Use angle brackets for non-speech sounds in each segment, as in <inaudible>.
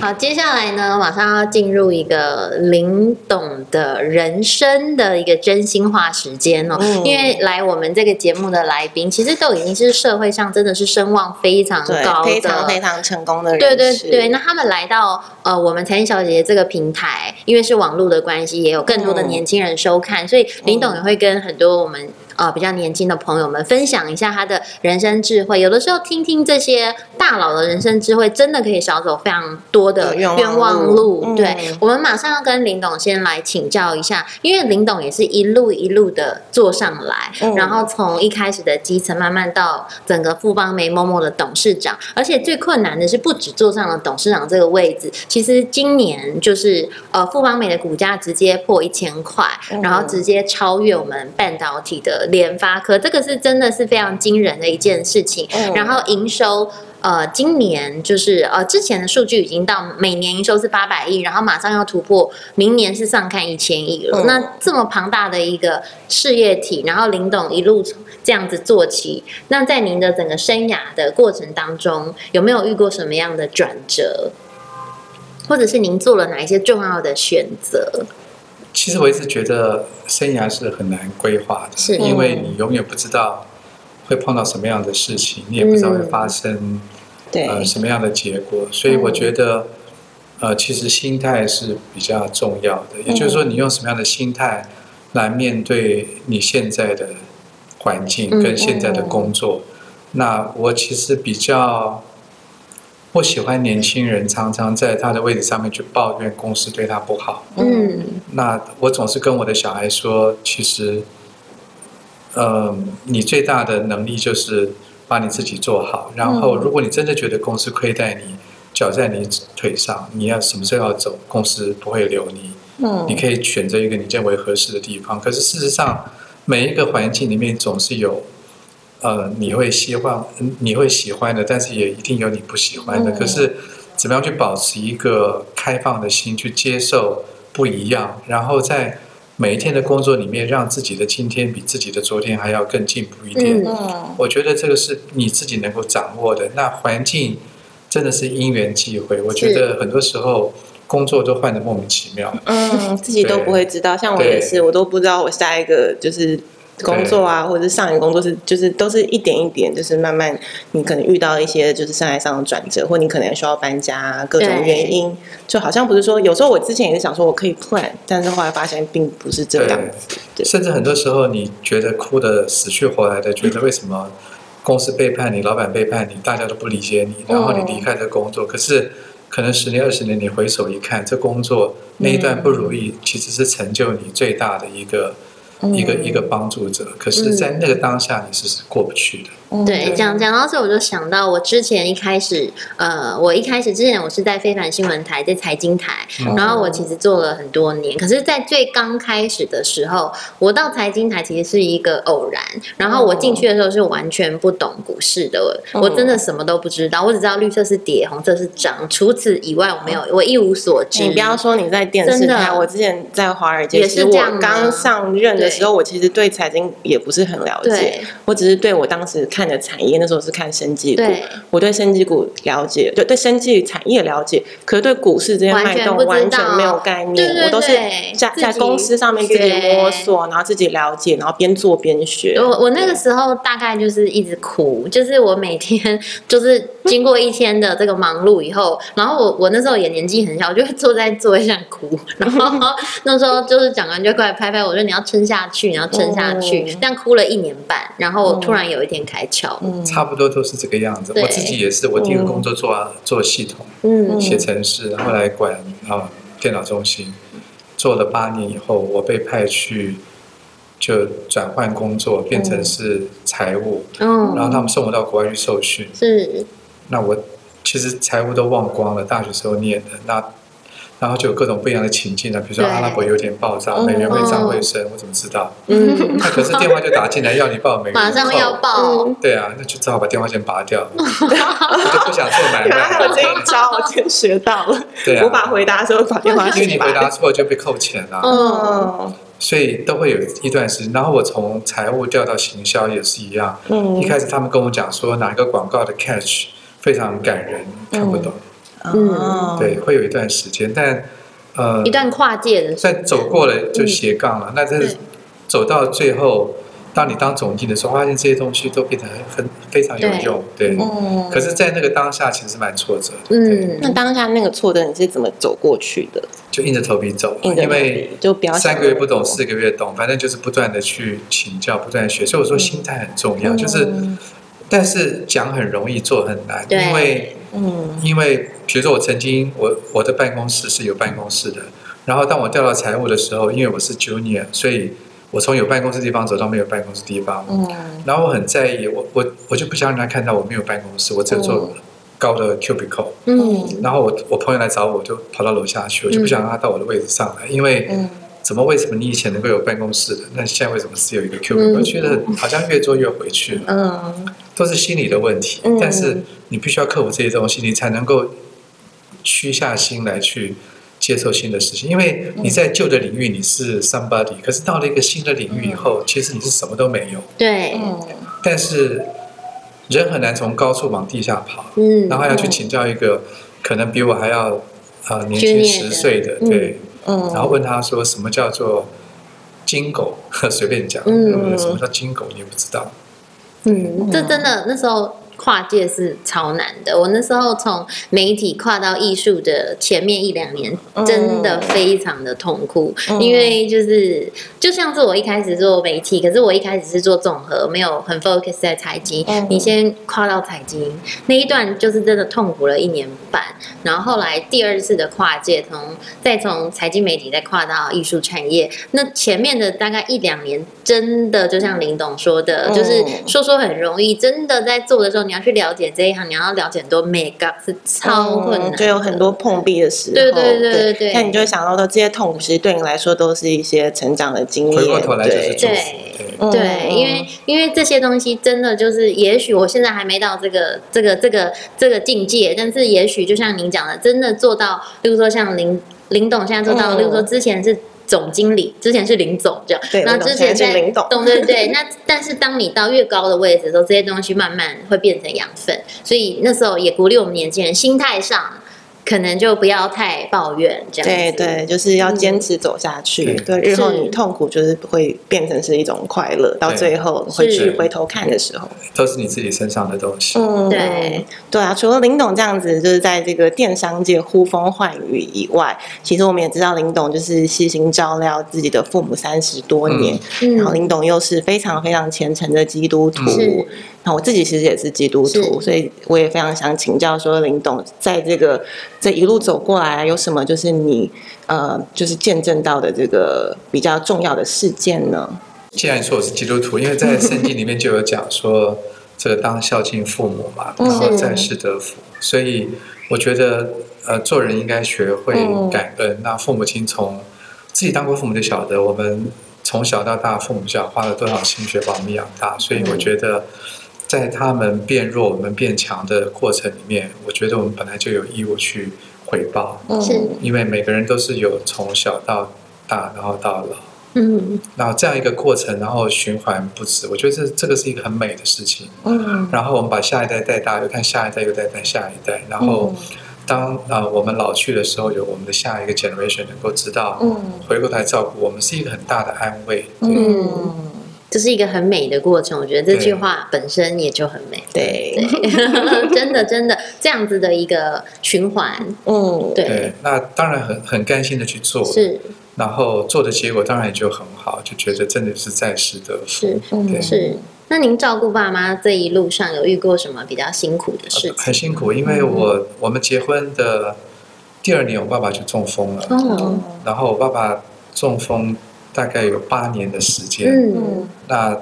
好，接下来呢，马上要进入一个林董的人生的一个真心话时间哦。嗯、因为来我们这个节目的来宾，其实都已经是社会上真的是声望非常高的、非常非常成功的人。对对对，那他们来到呃我们财经小姐姐这个平台，因为是网络的关系，也有更多的年轻人收看，嗯、所以林董也会跟很多我们。呃，比较年轻的朋友们分享一下他的人生智慧。有的时候听听这些大佬的人生智慧，真的可以少走非常多的冤枉路。嗯、对，我们马上要跟林董先来请教一下，因为林董也是一路一路的坐上来，嗯、然后从一开始的基层，慢慢到整个富邦媒 MOMO 的董事长。而且最困难的是，不止坐上了董事长这个位置，其实今年就是呃富邦美的股价直接破一千块，然后直接超越我们半导体的。联发科这个是真的是非常惊人的一件事情，嗯、然后营收呃，今年就是呃之前的数据已经到每年营收是八百亿，然后马上要突破，明年是上看一千亿了。嗯、那这么庞大的一个事业体，然后林董一路这样子做起，那在您的整个生涯的过程当中，有没有遇过什么样的转折，或者是您做了哪一些重要的选择？其实我一直觉得生涯是很难规划的，是。因为你永远不知道会碰到什么样的事情，你也不知道会发生呃什么样的结果，所以我觉得呃其实心态是比较重要的，也就是说你用什么样的心态来面对你现在的环境跟现在的工作，那我其实比较。不喜欢年轻人常常在他的位置上面去抱怨公司对他不好。嗯，那我总是跟我的小孩说，其实，呃，你最大的能力就是把你自己做好。然后，如果你真的觉得公司亏待你，脚在你腿上，你要什么时候要走，公司不会留你。嗯，你可以选择一个你认为合适的地方。可是事实上，每一个环境里面总是有。呃，你会希望你会喜欢的，但是也一定有你不喜欢的。嗯、可是，怎么样去保持一个开放的心，去接受不一样，然后在每一天的工作里面，让自己的今天比自己的昨天还要更进步一点。嗯、我觉得这个是你自己能够掌握的。那环境真的是因缘际会，我觉得很多时候工作都换得莫名其妙。嗯，自己都不会知道。像我也是，我都不知道我下一个就是。工作啊，或者是上一个工作是，就是都是一点一点，就是慢慢，你可能遇到一些就是生涯上的转折，或你可能需要搬家，啊各种原因，就好像不是说，有时候我之前也是想说我可以 plan，但是后来发现并不是这样子。对对甚至很多时候你觉得哭的死去活来的，觉得为什么公司背叛你，老板背叛你，大家都不理解你，然后你离开这工作，嗯、可是可能十年二十年你回首一看，这工作那一段不如意，嗯、其实是成就你最大的一个。一个一个帮助者，可是，在那个当下，你是过不去的。对，讲讲到这，我就想到我之前一开始，呃，我一开始之前我是在非凡新闻台，在财经台，然后我其实做了很多年。可是，在最刚开始的时候，我到财经台其实是一个偶然。然后我进去的时候是完全不懂股市的，我真的什么都不知道，我只知道绿色是跌，红色是涨，除此以外我没有，我一无所知。你不要说你在电视台，我之前在华尔街也是这样。刚上任的时候，我其实对财经也不是很了解，我只是对我当时。看的产业那时候是看生技股，对我对生技股了解，对对生技产业了解，可是对股市这些脉动完全没有概念。对对对，我都是在在公司上面自己摸索，然后自己了解，然后边做边学。我我那个时候大概就是一直哭，就是我每天 <laughs> 就是经过一天的这个忙碌以后，<laughs> 然后我我那时候也年纪很小，我就会坐在座位上哭，然后那时候就是长官就过来拍拍我说，你要撑下去，你要撑下去，嗯、这样哭了一年半，然后突然有一天开。嗯、差不多都是这个样子。我自己也是，我第一个工作做、啊、做系统，嗯，写程式，然后来管啊电脑中心，做了八年以后，我被派去就转换工作，变成是财务，嗯，然后他们送我到国外去受训，是，那我其实财务都忘光了，大学时候念的那。然后就有各种不一样的情境了，比如说阿拉伯有点爆炸，美元会涨会升，我怎么知道？嗯，那可是电话就打进来要你报美元，马上要报。对啊，那就只好把电话线拔掉。<laughs> 我就不想做买卖。原来还有这一招，我今天学到了。<laughs> 对啊，无法回答的时候把电话线拔。因为你回答错就被扣钱了。嗯，所以都会有一段时间。然后我从财务调到行销也是一样。嗯，一开始他们跟我讲说哪一个广告的 catch 非常感人，看不懂。嗯，对，会有一段时间，但呃，一段跨界的，在走过了就斜杠了，那这是走到最后。当你当总经的时候，发现这些东西都变得很非常有用，对。对嗯。可是，在那个当下，其实蛮挫折的。嗯。那当下那个挫折，你是怎么走过去的？就硬着头皮走，因为就三个月不懂，四个月懂，反正就是不断的去请教，不断的学。所以我说，心态很重要。嗯、就是，但是讲很容易，做很难。对。因为，嗯，因为比如说，我曾经，我我的办公室是有办公室的，然后当我调到财务的时候，因为我是 junior，所以。我从有办公室地方走到没有办公室地方，嗯，然后我很在意，我我我就不想让人家看到我没有办公室，我只有做高的 cubicle，嗯，然后我我朋友来找我，我就跑到楼下去，我就不想让他到我的位置上来，因为怎么为什么你以前能够有办公室的，那现在为什么只有一个 cubicle？我觉得好像越做越回去了，嗯，都是心理的问题，但是你必须要克服这些东西，你才能够屈下心来去。接受新的事情，因为你在旧的领域你是 somebody，可是到了一个新的领域以后，其实你是什么都没有。对。但是人很难从高处往地下跑，嗯，然后要去请教一个可能比我还要呃年轻十岁的，对，嗯，然后问他说什么叫做金狗，<laughs> 随便讲，嗯，什么叫金狗你也不知道，嗯，这真的那时候。跨界是超难的。我那时候从媒体跨到艺术的前面一两年，真的非常的痛苦，嗯、因为就是就像是我一开始做媒体，可是我一开始是做综合，没有很 focus 在财经。嗯、你先跨到财经那一段，就是真的痛苦了一年半。然后后来第二次的跨界，从再从财经媒体再跨到艺术产业，那前面的大概一两年，真的就像林董说的，就是说说很容易，真的在做的时候。你要去了解这一行，你要了解很多 makeup 是超困难，就有很多碰壁的时候。对对对对对，那你就会想到说，这些痛苦其实对你来说都是一些成长的经验。回过头来就是祝福。对对，因为因为这些东西真的就是，也许我现在还没到这个这个这个这个境界，但是也许就像您讲的，真的做到，比如说像林林董现在做到，比如说之前是。总经理之前是林总这样，那之前在林董，<laughs> 对对，那但是当你到越高的位置的时候，这些东西慢慢会变成养分，所以那时候也鼓励我们年轻人心态上。可能就不要太抱怨，这样对对，就是要坚持走下去。对，日后你痛苦就是会变成是一种快乐，到最后回去回头看的时候，都是你自己身上的东西。嗯，对对啊。除了林董这样子，就是在这个电商界呼风唤雨以外，其实我们也知道林董就是悉心照料自己的父母三十多年，然后林董又是非常非常虔诚的基督徒。那我自己其实也是基督徒，所以我也非常想请教说，林董在这个这一路走过来，有什么就是你呃，就是见证到的这个比较重要的事件呢？既然说我是基督徒，因为在圣经里面就有讲说，这个当孝敬父母嘛，然后在世得福，所以我觉得呃，做人应该学会感恩。那父母亲从自己当过父母就晓得，我们从小到大，父母教花了多少心血把我们养大，所以我觉得。在他们变弱，我们变强的过程里面，我觉得我们本来就有义务去回报。嗯，因为每个人都是有从小到大，然后到老。嗯，然后这样一个过程，然后循环不止，我觉得这这个是一个很美的事情。嗯，然后我们把下一代带大，又看下一代又带带下一代，然后当啊、呃、我们老去的时候，有我们的下一个 generation 能够知道，嗯，回过头来照顾我们是一个很大的安慰。嗯。这是一个很美的过程，我觉得这句话本身也就很美。对，对 <laughs> 真的真的这样子的一个循环，嗯，对。对那当然很很甘心的去做，是。然后做的结果当然也就很好，就觉得真的是在世得福。是。那您照顾爸妈这一路上有遇过什么比较辛苦的事情？很辛苦，因为我、嗯、我们结婚的第二年，我爸爸就中风了。哦。然后我爸爸中风。大概有八年的时间，嗯，那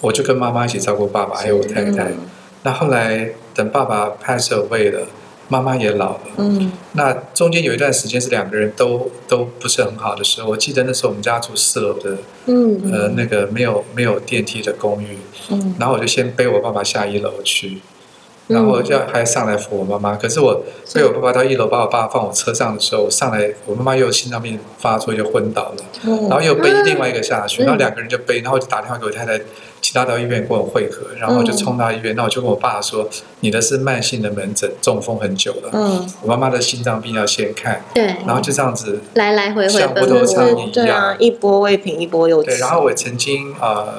我就跟妈妈一起照顾爸爸，还有我太太。嗯、那后来等爸爸 pass away 了，妈妈也老了，嗯，那中间有一段时间是两个人都都不是很好的时候。我记得那时候我们家住四楼的，嗯，呃，那个没有没有电梯的公寓，嗯，然后我就先背我爸爸下一楼去，然后就还上来扶我妈妈。可是我被我爸爸到一楼，把我爸放我车上的时候，我上来我妈妈又心脏病发作，就昏倒了。然后又背另外一个下去，然后两个人就背，然后就打电话给我太太，请她到医院跟我会合，然后就冲到医院。那我就跟我爸说：“你的是慢性的门诊，中风很久了。嗯，我妈妈的心脏病要先看。对，然后就这样子来来回回，像无头苍蝇一样，一波未平一波又起。对，然后我曾经呃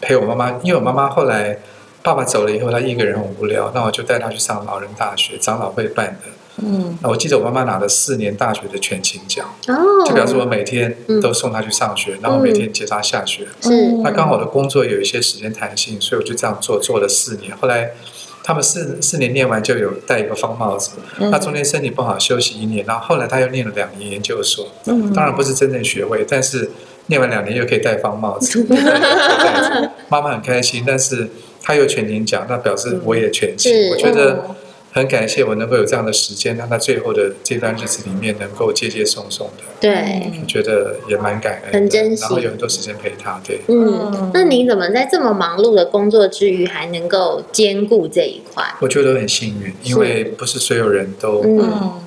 陪我妈妈，因为我妈妈后来。爸爸走了以后，他一个人很无聊，那我就带他去上老人大学，长老会办的。嗯，那我记得我妈妈拿了四年大学的全勤奖，哦，就表示我每天都送他去上学，嗯、然后每天接他下学。是、嗯，那刚好我的工作有一些时间弹性，所以我就这样做做了四年。后来他们四四年念完就有戴一个方帽子，嗯、他中间身体不好休息一年，然后后来他又念了两年研究所，嗯，当然不是真正学位，但是念完两年又可以戴方帽子，<laughs> 嗯、妈妈很开心，但是。他有全勤奖，那表示我也全勤。我觉得很感谢我能够有这样的时间，让他最后的这段日子里面能够接接送送的。对，我觉得也蛮感恩，很珍惜，然后有很多时间陪他。对，嗯，那你怎么在这么忙碌的工作之余，还能够兼顾这一块？我觉得很幸运，因为不是所有人都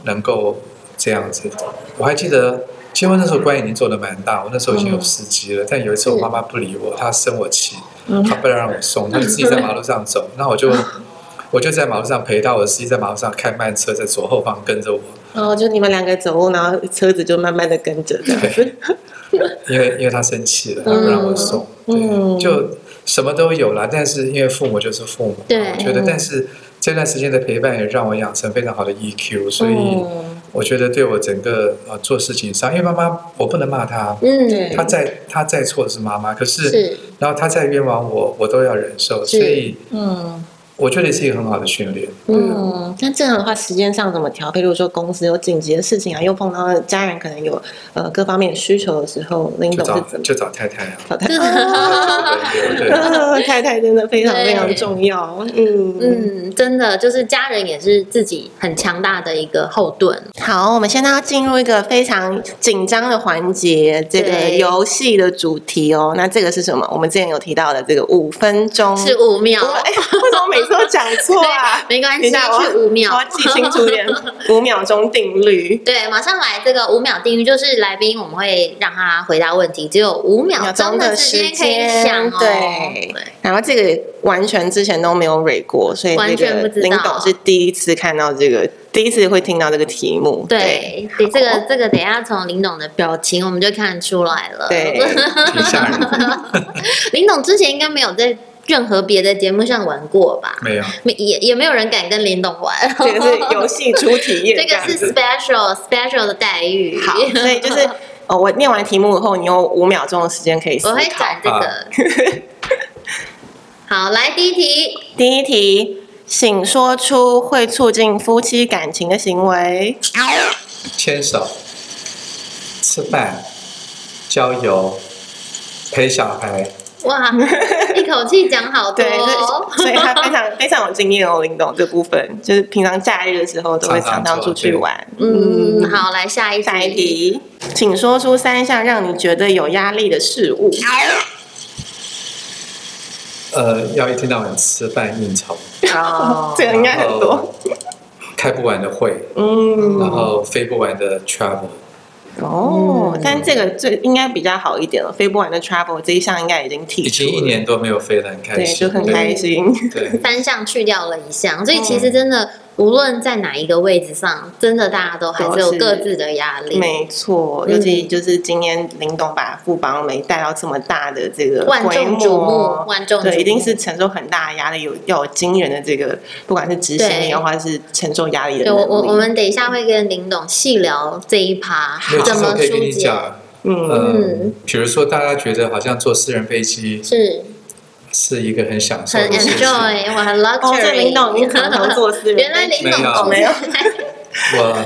能够这样子。我还记得结婚那时候，关已经做的蛮大，我那时候已经有司机了，但有一次我妈妈不理我，她生我气。她不让让我送，她就自己 <laughs> 在马路上走，那我就我就在马路上陪她，我司机在马路上开慢车，在左后方跟着我。哦，就你们两个走，然后车子就慢慢的跟着这样子。因为因为他生气了，他不让我送，嗯，就什么都有了，但是因为父母就是父母，对，我觉得，但是这段时间的陪伴也让我养成非常好的 EQ，所以。我觉得对我整个呃做事情上，因为妈妈我不能骂她，嗯，她再她再错的是妈妈，可是，是。然后她再冤枉我，我都要忍受，所以，嗯。我觉得是一个很好的训练。嗯，那这样的话，时间上怎么调配？比如说公司有紧急的事情啊，又碰到家人可能有呃各方面的需求的时候，林董是怎么？就找太太啊。<laughs> 找太太，<laughs> 太太真的非常非常重要。嗯嗯，真的就是家人也是自己很强大的一个后盾。好，我们现在要进入一个非常紧张的环节，这个游戏的主题哦。那这个是什么？我们之前有提到的这个五分钟是五秒。<laughs> 为什么每都讲错啊，<laughs> 没关系，去五秒，我记清楚点。<laughs> 五秒钟定律，对，马上来。这个五秒定律就是来宾，我们会让他回答问题，只有五秒钟的时间想哦。对，然后这个完全之前都没有蕊过，所以完全不知道。林董是第一次看到这个，第一次会听到这个题目。对，这个这个等一下从林董的表情我们就看出来了。对，<laughs> 挺吓人。林董之前应该没有在。任何别的节目上玩过吧？没有，没也也没有人敢跟林董玩。<laughs> 这个是游戏初体验，<laughs> 这个是 special special 的待遇。好，所以就是 <laughs> 哦，我念完题目以后，你有五秒钟的时间可以思考。我会转这个。好，来第一题。第一题，请说出会促进夫妻感情的行为。牵手、吃饭、郊游、陪小孩。哇，<laughs> 一口气讲好多，哦。对，所以他非常 <laughs> 非常有经验哦，林董这部分就是平常假日的时候都会常常出去玩。嗯，嗯，好，来下一下一题，请说出三项让你觉得有压力的事物。呃，要一天到晚吃饭应酬，哦，<laughs> 这个应该很多，开不完的会，嗯，然后飞不完的 travel。哦，嗯、但这个最应该比较好一点了。飞不完的 travel 这一项应该已经提，已经一年多没有飞了，很开心，对，就很开心。对，三项去掉了一项，所以其实真的。嗯无论在哪一个位置上，真的大家都还是有各自的压力。没错，尤其就是今天林董把富邦媒带到这么大的这个万众瞩目，万众对，一定是承受很大的压力，有要有惊人的这个，不管是执行力的话，是承受压力的。我我我们等一下会跟林董细聊这一趴，怎么疏解。嗯嗯，比如说大家觉得好像坐私人飞机是。是一个很享受，很 enjoy，我很 luxury。林董，你常常坐私人，原来林董没有。我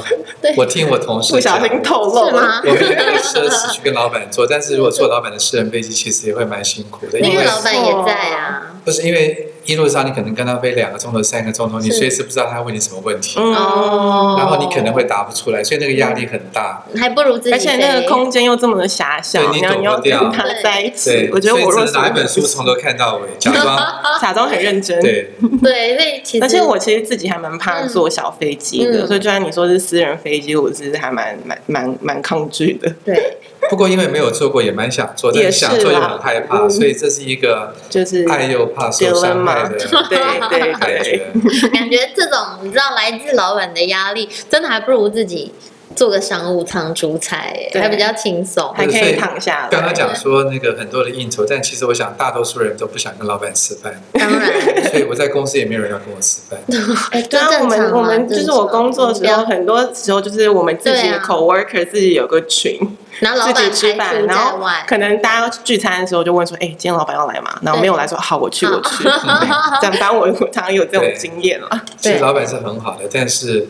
我听我同事不小心透露了，我没有那个奢侈去跟老板做，但是如果坐老板的私人飞机，其实也会蛮辛苦的，因为老板也在啊。不是因为一路上你可能跟他飞两个钟头、三个钟头，你随时不知道他问你什么问题，哦，然后你可能会答不出来，所以那个压力很大，还不如自己，而且那个空间又这么的狭小，你要要跟，他在一起，我觉得我若是拿一本书从头看到尾，<laughs> 假装。假装很认真，对。<laughs> 对，所以其实，而且我其实自己还蛮怕坐小飞机的，所以就算你说是私人飞机，我其实还蛮蛮蛮蛮抗拒的，对。<laughs> 不过因为没有做过，也蛮想做，但是想做又很害怕，所以这是一个就是爱又怕受伤害的，<laughs> 对对对。<laughs> 感觉这种你知道，来自老板的压力，真的还不如自己做个商务舱出差，还比较轻松，还可以躺下。刚刚讲说那个很多的应酬，但其实我想大多数人都不想跟老板吃饭，当然，<laughs> 所以我在公司也没有人要跟我吃饭。<laughs> 对啊，我们我们就是我工作的时候，很多时候就是我们自己的 coworker 自己有个群。然后老板吃饭，然后可能大家聚餐的时候就问说：“哎，今天老板要来吗？”然后没有来说：“好，我去，我去。<laughs> ”这样，当我我常常有这种经验了。其实老板是很好的，但是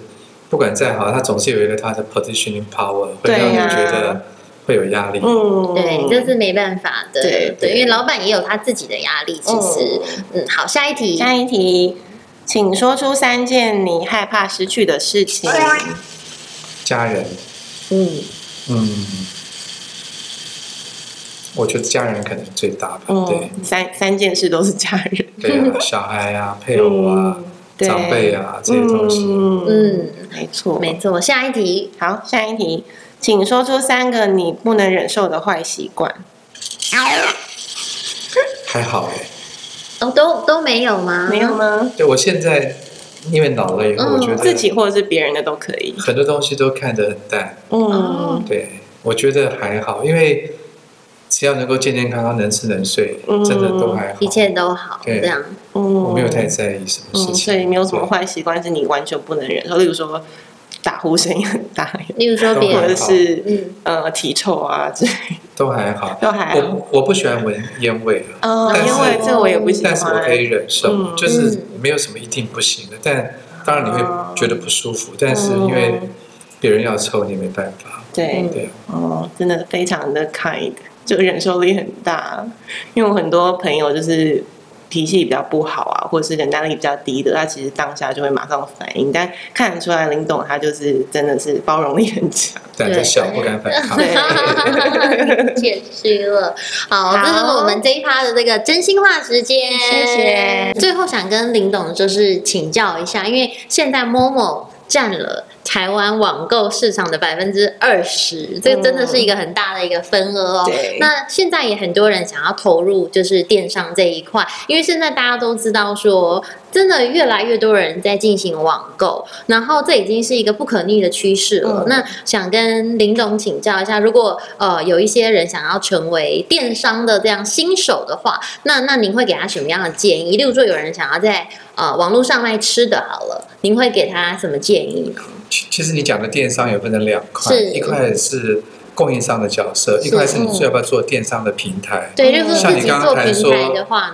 不管再好，他总是有一个他的 positioning power，会让你觉得会有压力。嗯，对，这是没办法的。对对，因为老板也有他自己的压力。其实，嗯，好，下一题，下一题，请说出三件你害怕失去的事情。家人。嗯嗯。我觉得家人可能最大吧，嗯、对，三三件事都是家人，对啊，小孩啊，<laughs> 配偶啊，嗯、长辈啊这些东西，嗯，没错，没错。下一题，好，下一题，请说出三个你不能忍受的坏习惯。还好哎，哦，都都没有吗？没有吗？对，我现在因为老了以后，我觉得自己或者是别人的都可以，很多东西都看得很淡。嗯，对，我觉得还好，因为。只要能够健健康康、能吃能睡，真的都还好，一切都好。这样，我没有太在意什么事情，所以没有什么坏习惯是你完全不能忍受。例如说，打呼声音很大，<laughs> <laughs> 例如说别人，或者是呃体臭啊之类，都还好，都还好。我我不喜欢闻烟味啊，烟味这个我也不喜欢，但是我可以忍受，就是没有什么一定不行的。但当然你会觉得不舒服，但是因为别人要抽，你没办法。对。对，哦，真的非常的 kind。就忍受力很大，因为我很多朋友就是脾气比较不好啊，或者是忍耐力比较低的，他其实当下就会马上反应，但看得出来林董他就是真的是包容力很强，胆子小不敢反抗，解释 <laughs> 了。好，这就是我们这一趴的这个真心话时间，谢谢。最后想跟林董就是请教一下，因为现在 Momo 占了。台湾网购市场的百分之二十，这个真的是一个很大的一个份额哦。对那现在也很多人想要投入就是电商这一块，因为现在大家都知道说，真的越来越多人在进行网购，然后这已经是一个不可逆的趋势了。嗯、那想跟林总请教一下，如果呃有一些人想要成为电商的这样新手的话，那那您会给他什么样的建议？例如说有人想要在呃网络上卖吃的，好了，您会给他什么建议呢？其实你讲的电商也分成两块，一块是供应商的角色，是一开始你要不要做电商的平台。对，就是像你刚刚才说，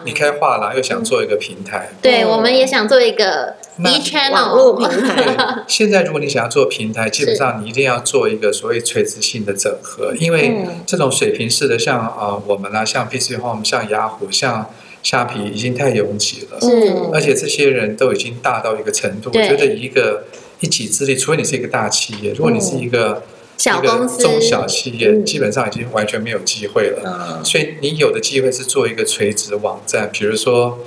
你开画廊又想做一个平台。对，我们也想做一个络平台。<laughs> 现在如果你想要做平台，基本上你一定要做一个所谓垂直性的整合，因为这种水平式的，像啊我们啊，像 PC Home，像雅虎，像虾皮，已经太拥挤了。嗯，而且这些人都已经大到一个程度，我觉得一个。一己之力，除非你是一个大企业，如果你是一个小公司、中小企业，基本上已经完全没有机会了。所以你有的机会是做一个垂直网站，比如说，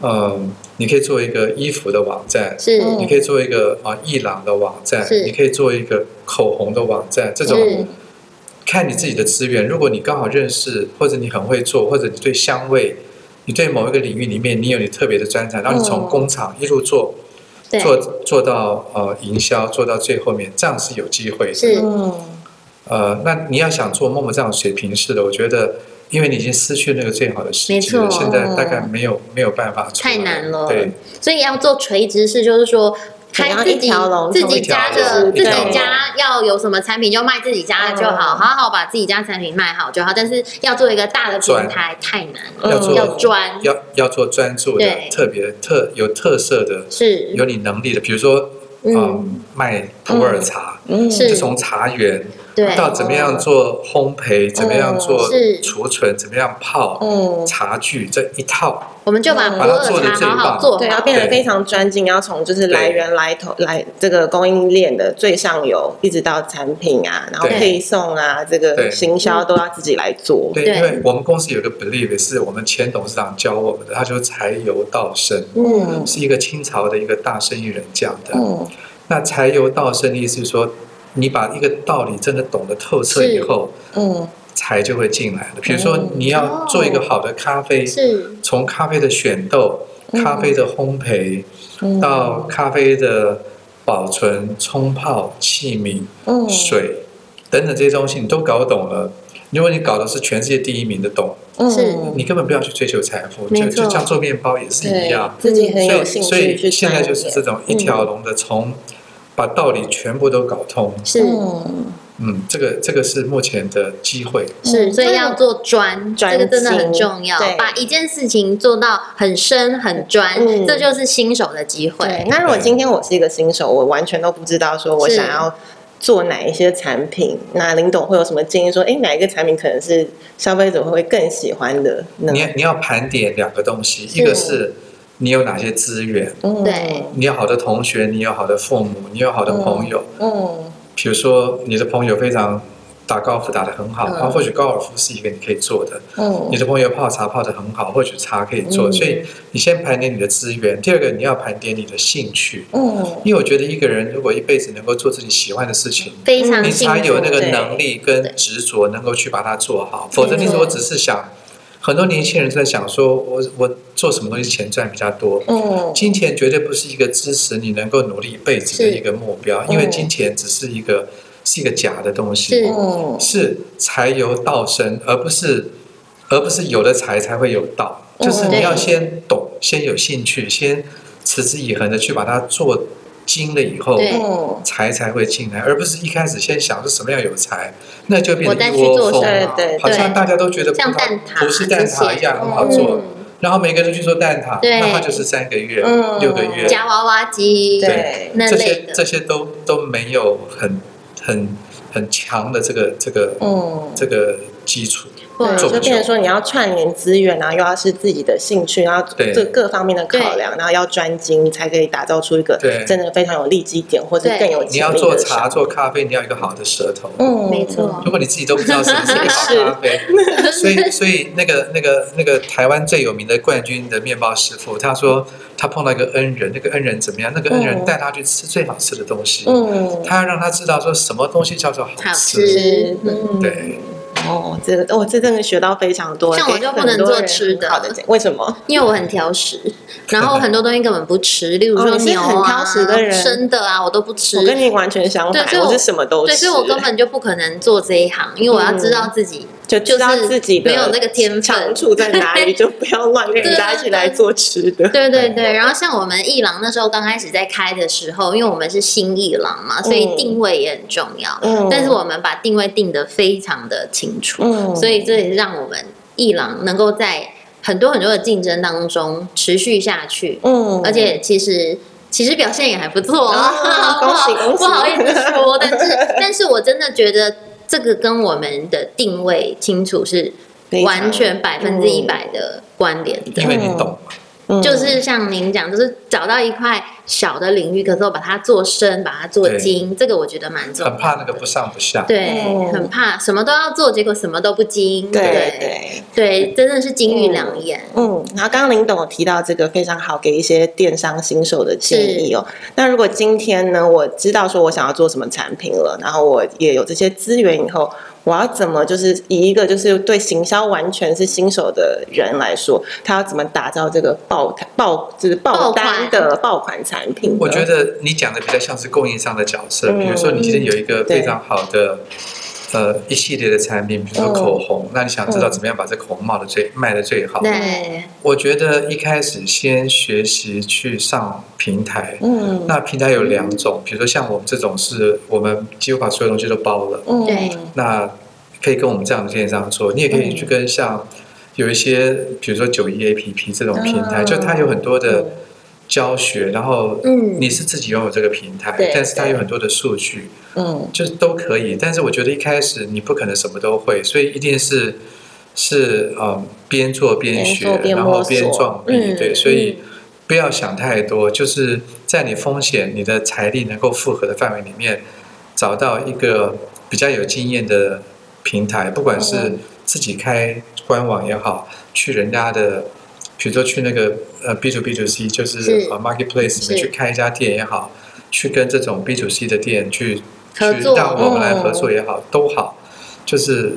嗯，你可以做一个衣服的网站，是，你可以做一个啊艺廊的网站，你可以做一个口红的网站。这种看你自己的资源，如果你刚好认识，或者你很会做，或者你对香味，你对某一个领域里面你有你特别的专长，然后你从工厂一路做。做做到呃营销做到最后面，这样是有机会的。是，呃，那你要想做 Momo 这样水平式的，我觉得，因为你已经失去那个最好的时机了，现在大概没有没有办法。太难了，对，所以要做垂直式，就是说。开自己自己家的自己家要有什么产品就卖自己家的就好，好好把自己家产品卖好就好。但是要做一个大的平台太难了，要做要专。要要做专注的特别特有特色的，是。有你能力的，比如说嗯卖普洱茶，嗯，就从茶园。到怎么样做烘焙，怎么样做储存，怎么样泡茶具这一套，我们就把普洱茶好好做，对，要变得非常专精，要从就是来源来头来这个供应链的最上游，一直到产品啊，然后配送啊，这个行销都要自己来做。对，因为我们公司有个 believe 是我们前董事长教我们的，他说柴油道生，嗯，是一个清朝的一个大生意人讲的。嗯，那柴油道生的意思是说。你把一个道理真的懂得透彻以后，嗯，才就会进来了。比如说，你要做一个好的咖啡，是，从咖啡的选豆、咖啡的烘焙，到咖啡的保存、冲泡器皿、嗯水等等这些东西，你都搞懂了。如果你搞的是全世界第一名的懂，是，你根本不要去追求财富，就就像做面包也是一样，自己很有兴趣。所以现在就是这种一条龙的从。把道理全部都搞通，是，嗯，这个这个是目前的机会，是，所以要做专，这个真的很重要，把一件事情做到很深很专，这就是新手的机会。那如果今天我是一个新手，我完全都不知道说我想要做哪一些产品，那林董会有什么建议？说，哎，哪一个产品可能是消费者会更喜欢的？你你要盘点两个东西，一个是。你有哪些资源？对，你有好的同学，你有好的父母，你有好的朋友。嗯，比如说你的朋友非常打高尔夫打得很好，啊，或许高尔夫是一个你可以做的。嗯，你的朋友泡茶泡得很好，或许茶可以做。所以你先盘点你的资源，第二个你要盘点你的兴趣。嗯，因为我觉得一个人如果一辈子能够做自己喜欢的事情，非常你才有那个能力跟执着能够去把它做好。否则你说我只是想。很多年轻人在想说，我我做什么东西钱赚比较多？嗯，金钱绝对不是一个支持你能够努力一辈子的一个目标，因为金钱只是一个是一个假的东西，是财由道生，而不是而不是有了财才会有道，就是你要先懂，先有兴趣，先持之以恒的去把它做。精了以后，财才会进来，而不是一开始先想是什么样有财，那就变成一窝蜂，好像大家都觉得不不是蛋挞一样很好做，然后每个人去做蛋挞，那它就是三个月、六个月。夹娃娃机，对，这些这些都都没有很很很强的这个这个这个基础。对，就变成说你要串联资源，然后又要是自己的兴趣，然后这各方面的考量，然后要专精，你才可以打造出一个真的非常有利基点，或者更有。你要做茶做咖啡，你要一个好的舌头。嗯，没错。如果你自己都不知道什么是好咖啡，所以所以那个那个那个台湾最有名的冠军的面包师傅，他说他碰到一个恩人，那个恩人怎么样？那个恩人带他去吃最好吃的东西，嗯，他要让他知道说什么东西叫做好吃，嗯，对。哦，这个哦，这真的学到非常多。像我就不能做吃的，好的，为什么？因为我很挑食，然后很多东西根本不吃，例如说牛啊、生的啊，我都不吃。我跟你完全相反，我是什么都吃，所以我根本就不可能做这一行，因为我要知道自己。就知道自己没有那个天分长处在哪里，就 <laughs> 不要乱跟人家一起来做吃的。对对对，然后像我们艺廊那时候刚开始在开的时候，因为我们是新艺廊嘛，所以定位也很重要。嗯，但是我们把定位定得非常的清楚，嗯，所以这也让我们艺廊能够在很多很多的竞争当中持续下去。嗯，而且其实其实表现也还不错，恭喜恭喜，<laughs> 不好意思说，但是但是我真的觉得。这个跟我们的定位清楚是完全百分之一百的关联的，因为你懂。就是像您讲，就是找到一块小的领域，可是我把它做深，把它做精，这个我觉得蛮重要。很怕那个不上不下，对，很怕什么都要做，结果什么都不精。对对对，真的是金玉良言。嗯，然后刚刚林董有提到这个非常好，给一些电商新手的建议哦。那如果今天呢，我知道说我想要做什么产品了，然后我也有这些资源以后。我要怎么就是以一个就是对行销完全是新手的人来说，他要怎么打造这个爆爆就是爆单的爆款产品？我觉得你讲的比较像是供应商的角色，比如说你今天有一个非常好的。呃，一系列的产品，比如说口红，嗯、那你想知道怎么样把这口红卖的最卖的最好？对，我觉得一开始先学习去上平台，嗯，那平台有两种，比如说像我们这种，是我们几乎把所有东西都包了，嗯，对，那可以跟我们这样的电商做，你也可以去跟像有一些，比如说九一 APP 这种平台，嗯、就它有很多的。教学，然后嗯，你是自己拥有这个平台，嗯、但是它有很多的数据，嗯，就是都可以。但是我觉得一开始你不可能什么都会，所以一定是是嗯，边做边学，边然后边撞壁，嗯、对，所以不要想太多，就是在你风险、你的财力能够负荷的范围里面，找到一个比较有经验的平台，不管是自己开官网也好，去人家的。比如说去那个呃 B to B to C，就是呃 Marketplace 里面去开一家店也好，去跟这种 B to C 的店去去让我们来合作也好，都好，就是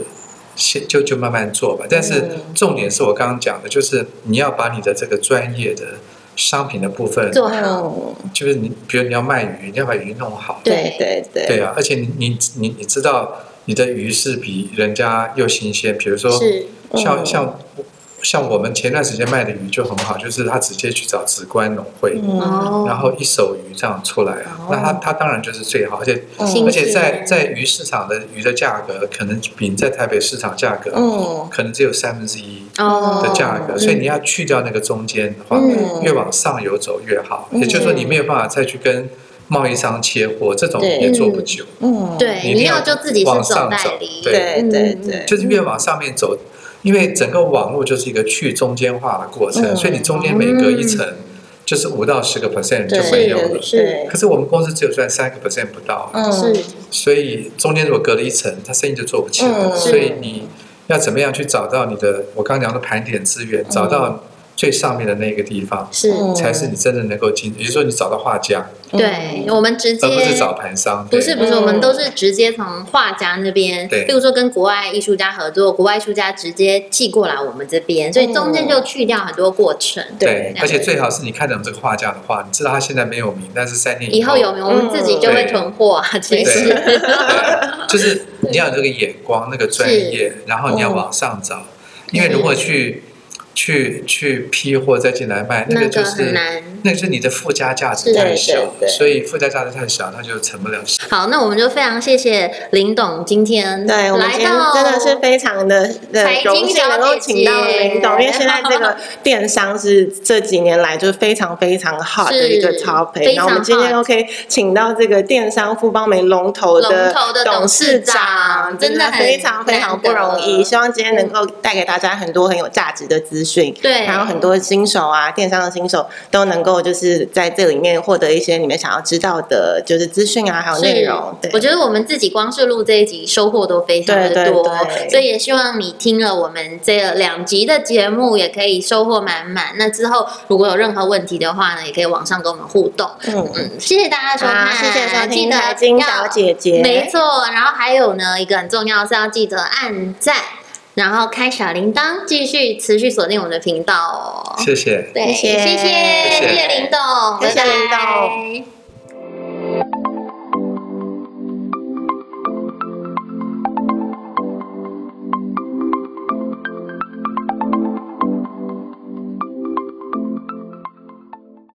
先就就慢慢做吧。但是重点是我刚刚讲的，就是你要把你的这个专业的商品的部分做好，就是你比如你要卖鱼，你要把鱼弄好，对对对，对啊，而且你你你你知道你的鱼是比人家又新鲜，比如说像像。像我们前段时间卖的鱼就很好，就是他直接去找直关农会，嗯、然后一手鱼这样出来啊，哦、那他他当然就是最好，而且、嗯、而且在在鱼市场的鱼的价格可能比在台北市场价格，嗯、可能只有三分之一的价格，哦、所以你要去掉那个中间的话，嗯、越往上游走越好。嗯、也就是说，你没有办法再去跟贸易商切货，这种也做不久。嗯，对，你要就自己往上走，对。对对，就是越往上面走。因为整个网络就是一个去中间化的过程，嗯、所以你中间每隔一层就是五到十个 percent 就没有了。是，可是我们公司只有赚三个 percent 不到。嗯，是。所以中间如果隔了一层，他生意就做不起来。嗯、所以你要怎么样去找到你的？我刚刚讲的盘点资源，找到。最上面的那个地方是，才是你真的能够进。也就是说，你找到画家，对，我们直接，而不是找盘商，不是不是，我们都是直接从画家那边，对，比如说跟国外艺术家合作，国外艺术家直接寄过来我们这边，所以中间就去掉很多过程。对，而且最好是你看懂这个画家的话，你知道他现在没有名，但是三年以后有名，我们自己就会囤货啊。其实，就是你要有这个眼光，那个专业，然后你要往上找，因为如果去。去去批货再进来卖，那个就是那个是你的附加价值太小，所以附加价值太小，那就成不了。好，那我们就非常谢谢林董今天对我们今天真的是非常的的荣幸能够请到林董，因为现在这个 <laughs> 电商是这几年来就是非常非常 hot 的一个 topic。那我们今天都可以请到这个电商富邦媒龙头的董事长，真的非常非常不容易。希望今天能够带给大家很多很有价值的资讯。对，然后很多新手啊，电商的新手都能够就是在这里面获得一些你们想要知道的，就是资讯啊，还有内容。对，我觉得我们自己光是录这一集收获都非常的多，对对对，所以也希望你听了我们这两集的节目，也可以收获满满。那之后如果有任何问题的话呢，也可以网上跟我们互动。嗯嗯，谢谢大家收看，谢谢收听财经小姐姐，没错。然后还有呢，一个很重要是要记得按赞。然后开小铃铛，继续持续锁定我们的频道哦。谢谢，对，谢谢，谢谢林董，谢谢林董。